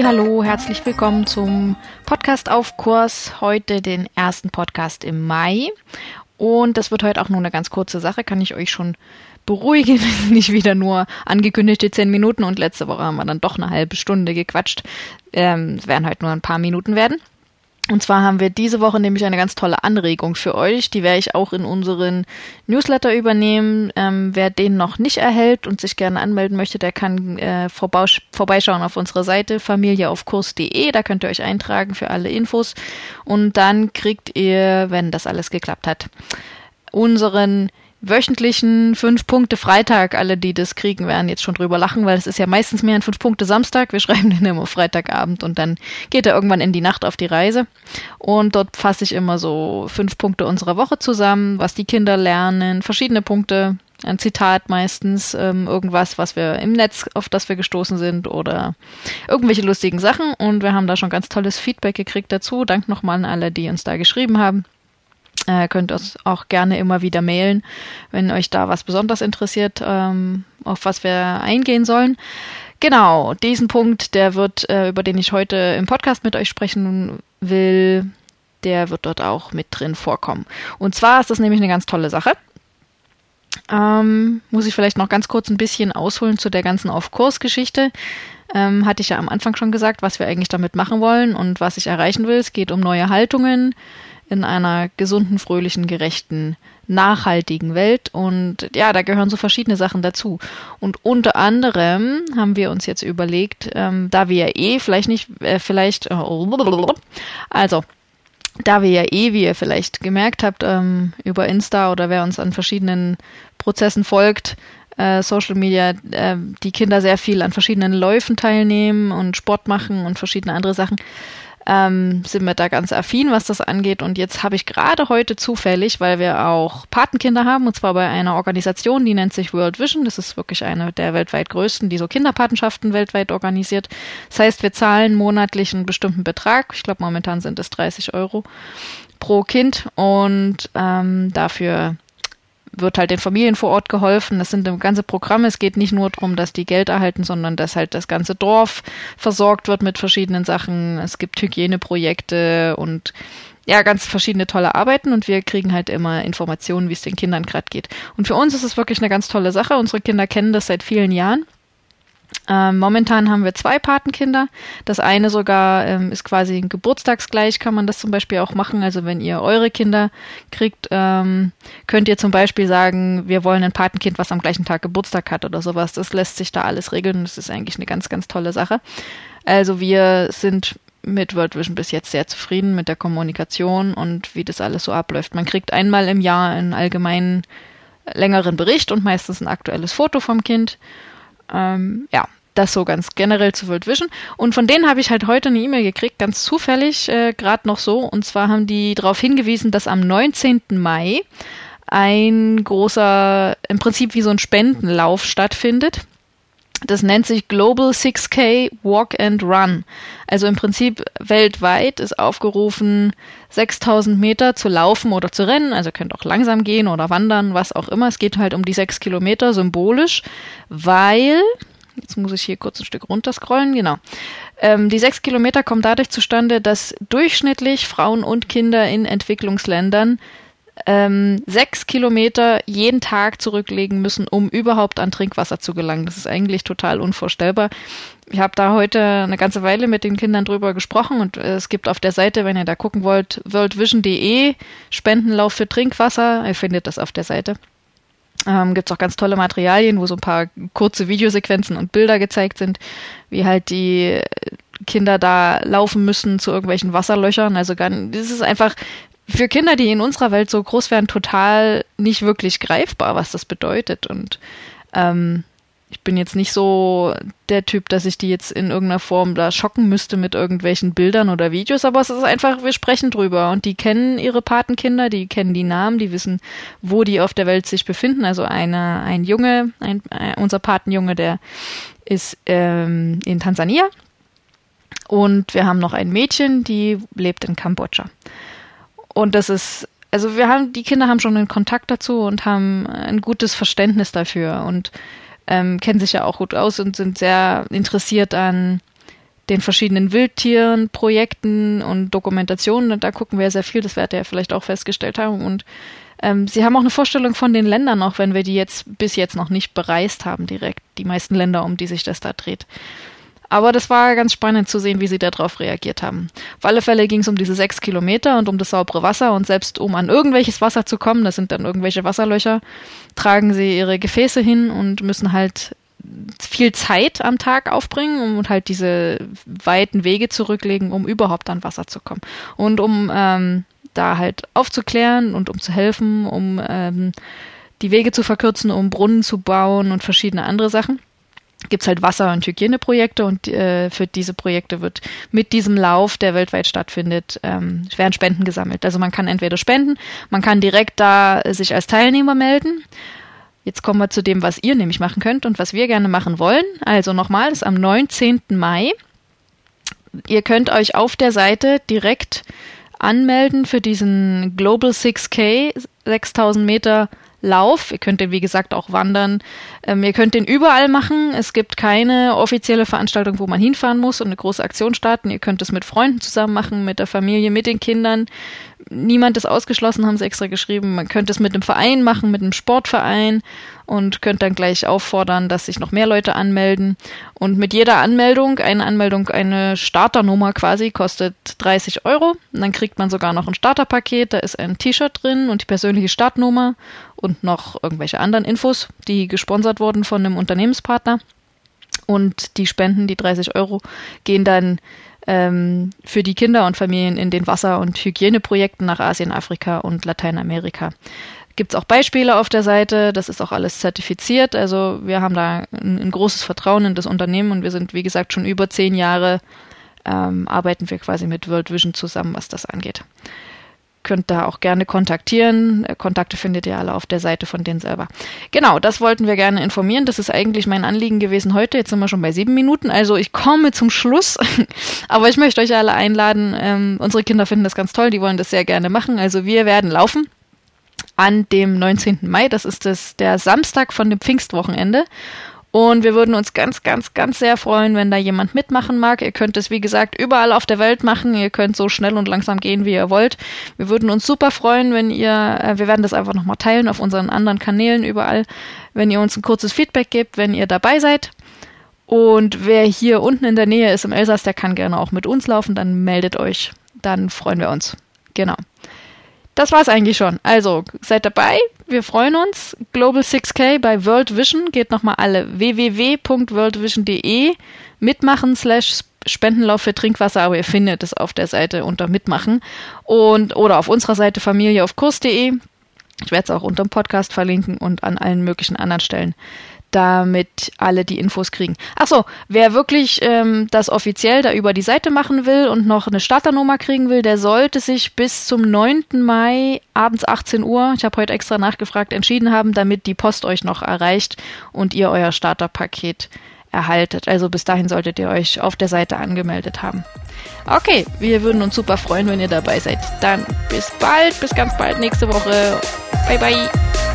Hallo, herzlich willkommen zum Podcast auf Kurs. Heute den ersten Podcast im Mai. Und das wird heute auch nur eine ganz kurze Sache, kann ich euch schon beruhigen. Nicht wieder nur angekündigte zehn Minuten und letzte Woche haben wir dann doch eine halbe Stunde gequatscht. Ähm, es werden heute nur ein paar Minuten werden. Und zwar haben wir diese Woche nämlich eine ganz tolle Anregung für euch. Die werde ich auch in unseren Newsletter übernehmen. Ähm, wer den noch nicht erhält und sich gerne anmelden möchte, der kann äh, vorbeischauen auf unserer Seite familieaufkurs.de. Da könnt ihr euch eintragen für alle Infos. Und dann kriegt ihr, wenn das alles geklappt hat, unseren wöchentlichen fünf Punkte Freitag. Alle, die das kriegen, werden jetzt schon drüber lachen, weil es ist ja meistens mehr ein fünf Punkte Samstag. Wir schreiben den immer Freitagabend und dann geht er irgendwann in die Nacht auf die Reise. Und dort fasse ich immer so fünf Punkte unserer Woche zusammen, was die Kinder lernen, verschiedene Punkte, ein Zitat meistens, ähm, irgendwas, was wir im Netz, auf das wir gestoßen sind oder irgendwelche lustigen Sachen. Und wir haben da schon ganz tolles Feedback gekriegt dazu. Dank nochmal an alle, die uns da geschrieben haben. Äh, könnt uns auch gerne immer wieder mailen, wenn euch da was besonders interessiert, ähm, auf was wir eingehen sollen. Genau, diesen Punkt, der wird, äh, über den ich heute im Podcast mit euch sprechen will, der wird dort auch mit drin vorkommen. Und zwar ist das nämlich eine ganz tolle Sache. Ähm, muss ich vielleicht noch ganz kurz ein bisschen ausholen zu der ganzen Auf-Kurs-Geschichte. Ähm, hatte ich ja am Anfang schon gesagt, was wir eigentlich damit machen wollen und was ich erreichen will. Es geht um neue Haltungen, in einer gesunden, fröhlichen, gerechten, nachhaltigen Welt. Und ja, da gehören so verschiedene Sachen dazu. Und unter anderem haben wir uns jetzt überlegt, ähm, da wir ja eh vielleicht nicht, äh, vielleicht, äh, also, da wir ja eh, wie ihr vielleicht gemerkt habt, ähm, über Insta oder wer uns an verschiedenen Prozessen folgt, äh, Social Media, äh, die Kinder sehr viel an verschiedenen Läufen teilnehmen und Sport machen und verschiedene andere Sachen, ähm, sind wir da ganz affin, was das angeht. Und jetzt habe ich gerade heute zufällig, weil wir auch Patenkinder haben, und zwar bei einer Organisation, die nennt sich World Vision. Das ist wirklich eine der weltweit größten, die so Kinderpatenschaften weltweit organisiert. Das heißt, wir zahlen monatlich einen bestimmten Betrag. Ich glaube, momentan sind es 30 Euro pro Kind. Und ähm, dafür wird halt den Familien vor Ort geholfen. Das sind ganze Programme. Es geht nicht nur darum, dass die Geld erhalten, sondern dass halt das ganze Dorf versorgt wird mit verschiedenen Sachen. Es gibt Hygieneprojekte und ja, ganz verschiedene tolle Arbeiten und wir kriegen halt immer Informationen, wie es den Kindern gerade geht. Und für uns ist es wirklich eine ganz tolle Sache. Unsere Kinder kennen das seit vielen Jahren. Ähm, momentan haben wir zwei Patenkinder. Das eine sogar ähm, ist quasi geburtstagsgleich, kann man das zum Beispiel auch machen. Also wenn ihr eure Kinder kriegt, ähm, könnt ihr zum Beispiel sagen, wir wollen ein Patenkind, was am gleichen Tag Geburtstag hat oder sowas. Das lässt sich da alles regeln das ist eigentlich eine ganz, ganz tolle Sache. Also wir sind mit World Vision bis jetzt sehr zufrieden mit der Kommunikation und wie das alles so abläuft. Man kriegt einmal im Jahr einen allgemeinen längeren Bericht und meistens ein aktuelles Foto vom Kind. Ähm, ja, das so ganz generell zu World Vision. Und von denen habe ich halt heute eine E-Mail gekriegt, ganz zufällig, äh, gerade noch so. Und zwar haben die darauf hingewiesen, dass am 19. Mai ein großer, im Prinzip wie so ein Spendenlauf stattfindet. Das nennt sich Global 6K Walk and Run. Also im Prinzip weltweit ist aufgerufen, 6000 Meter zu laufen oder zu rennen. Also könnt auch langsam gehen oder wandern, was auch immer. Es geht halt um die 6 Kilometer symbolisch, weil, jetzt muss ich hier kurz ein Stück runterscrollen, genau. Ähm, die 6 Kilometer kommen dadurch zustande, dass durchschnittlich Frauen und Kinder in Entwicklungsländern ähm, sechs Kilometer jeden Tag zurücklegen müssen, um überhaupt an Trinkwasser zu gelangen. Das ist eigentlich total unvorstellbar. Ich habe da heute eine ganze Weile mit den Kindern drüber gesprochen und es gibt auf der Seite, wenn ihr da gucken wollt, worldvision.de Spendenlauf für Trinkwasser. Ihr findet das auf der Seite. Ähm, gibt auch ganz tolle Materialien, wo so ein paar kurze Videosequenzen und Bilder gezeigt sind, wie halt die Kinder da laufen müssen zu irgendwelchen Wasserlöchern. Also das ist einfach für Kinder, die in unserer Welt so groß werden, total nicht wirklich greifbar, was das bedeutet. Und ähm, ich bin jetzt nicht so der Typ, dass ich die jetzt in irgendeiner Form da schocken müsste mit irgendwelchen Bildern oder Videos, aber es ist einfach, wir sprechen drüber und die kennen ihre Patenkinder, die kennen die Namen, die wissen, wo die auf der Welt sich befinden. Also eine, ein Junge, ein, äh, unser Patenjunge, der ist ähm, in Tansania und wir haben noch ein Mädchen, die lebt in Kambodscha. Und das ist, also wir haben, die Kinder haben schon einen Kontakt dazu und haben ein gutes Verständnis dafür und ähm, kennen sich ja auch gut aus und sind sehr interessiert an den verschiedenen Wildtieren, Projekten und Dokumentationen. Und da gucken wir sehr viel, das werdet ihr vielleicht auch festgestellt haben. Und ähm, sie haben auch eine Vorstellung von den Ländern, auch wenn wir die jetzt bis jetzt noch nicht bereist haben, direkt. Die meisten Länder, um die sich das da dreht. Aber das war ganz spannend zu sehen, wie sie darauf reagiert haben. Auf alle Fälle ging es um diese sechs Kilometer und um das saubere Wasser und selbst um an irgendwelches Wasser zu kommen, das sind dann irgendwelche Wasserlöcher, tragen sie ihre Gefäße hin und müssen halt viel Zeit am Tag aufbringen und halt diese weiten Wege zurücklegen, um überhaupt an Wasser zu kommen. Und um ähm, da halt aufzuklären und um zu helfen, um ähm, die Wege zu verkürzen, um Brunnen zu bauen und verschiedene andere Sachen gibt's halt Wasser- und Hygieneprojekte und äh, für diese Projekte wird mit diesem Lauf, der weltweit stattfindet, ähm, werden Spenden gesammelt. Also man kann entweder spenden, man kann direkt da sich als Teilnehmer melden. Jetzt kommen wir zu dem, was ihr nämlich machen könnt und was wir gerne machen wollen. Also nochmal, ist am 19. Mai. Ihr könnt euch auf der Seite direkt anmelden für diesen Global 6K, 6000 Meter Lauf. Ihr könnt den, wie gesagt, auch wandern. Ähm, ihr könnt den überall machen. Es gibt keine offizielle Veranstaltung, wo man hinfahren muss und eine große Aktion starten. Ihr könnt es mit Freunden zusammen machen, mit der Familie, mit den Kindern. Niemand ist ausgeschlossen, haben sie extra geschrieben. Man könnte es mit einem Verein machen, mit einem Sportverein und könnt dann gleich auffordern, dass sich noch mehr Leute anmelden. Und mit jeder Anmeldung, eine Anmeldung, eine Starternummer quasi, kostet 30 Euro. Und dann kriegt man sogar noch ein Starterpaket, da ist ein T-Shirt drin und die persönliche Startnummer und noch irgendwelche anderen Infos, die gesponsert wurden von einem Unternehmenspartner. Und die Spenden, die 30 Euro, gehen dann ähm, für die Kinder und Familien in den Wasser- und Hygieneprojekten nach Asien, Afrika und Lateinamerika. Gibt es auch Beispiele auf der Seite, das ist auch alles zertifiziert. Also wir haben da ein, ein großes Vertrauen in das Unternehmen und wir sind, wie gesagt, schon über zehn Jahre ähm, arbeiten wir quasi mit World Vision zusammen, was das angeht könnt da auch gerne kontaktieren. Äh, Kontakte findet ihr alle auf der Seite von denen selber. Genau, das wollten wir gerne informieren. Das ist eigentlich mein Anliegen gewesen heute. Jetzt sind wir schon bei sieben Minuten. Also ich komme zum Schluss. Aber ich möchte euch alle einladen. Ähm, unsere Kinder finden das ganz toll. Die wollen das sehr gerne machen. Also wir werden laufen an dem 19. Mai. Das ist das, der Samstag von dem Pfingstwochenende. Und wir würden uns ganz, ganz, ganz sehr freuen, wenn da jemand mitmachen mag. Ihr könnt es, wie gesagt, überall auf der Welt machen. Ihr könnt so schnell und langsam gehen, wie ihr wollt. Wir würden uns super freuen, wenn ihr, äh, wir werden das einfach nochmal teilen auf unseren anderen Kanälen überall, wenn ihr uns ein kurzes Feedback gebt, wenn ihr dabei seid. Und wer hier unten in der Nähe ist im Elsass, der kann gerne auch mit uns laufen, dann meldet euch. Dann freuen wir uns. Genau das war's eigentlich schon. Also, seid dabei. Wir freuen uns. Global 6K bei World Vision. Geht nochmal alle www.worldvision.de mitmachen slash Spendenlauf für Trinkwasser, aber ihr findet es auf der Seite unter Mitmachen und oder auf unserer Seite Familie auf Kurs.de. Ich werde es auch unter dem Podcast verlinken und an allen möglichen anderen Stellen damit alle die Infos kriegen. Ach so, wer wirklich ähm, das offiziell da über die Seite machen will und noch eine Starternummer kriegen will, der sollte sich bis zum 9. Mai abends 18 Uhr, ich habe heute extra nachgefragt, entschieden haben, damit die Post euch noch erreicht und ihr euer Starterpaket erhaltet. Also bis dahin solltet ihr euch auf der Seite angemeldet haben. Okay, wir würden uns super freuen, wenn ihr dabei seid. Dann bis bald, bis ganz bald nächste Woche. Bye bye.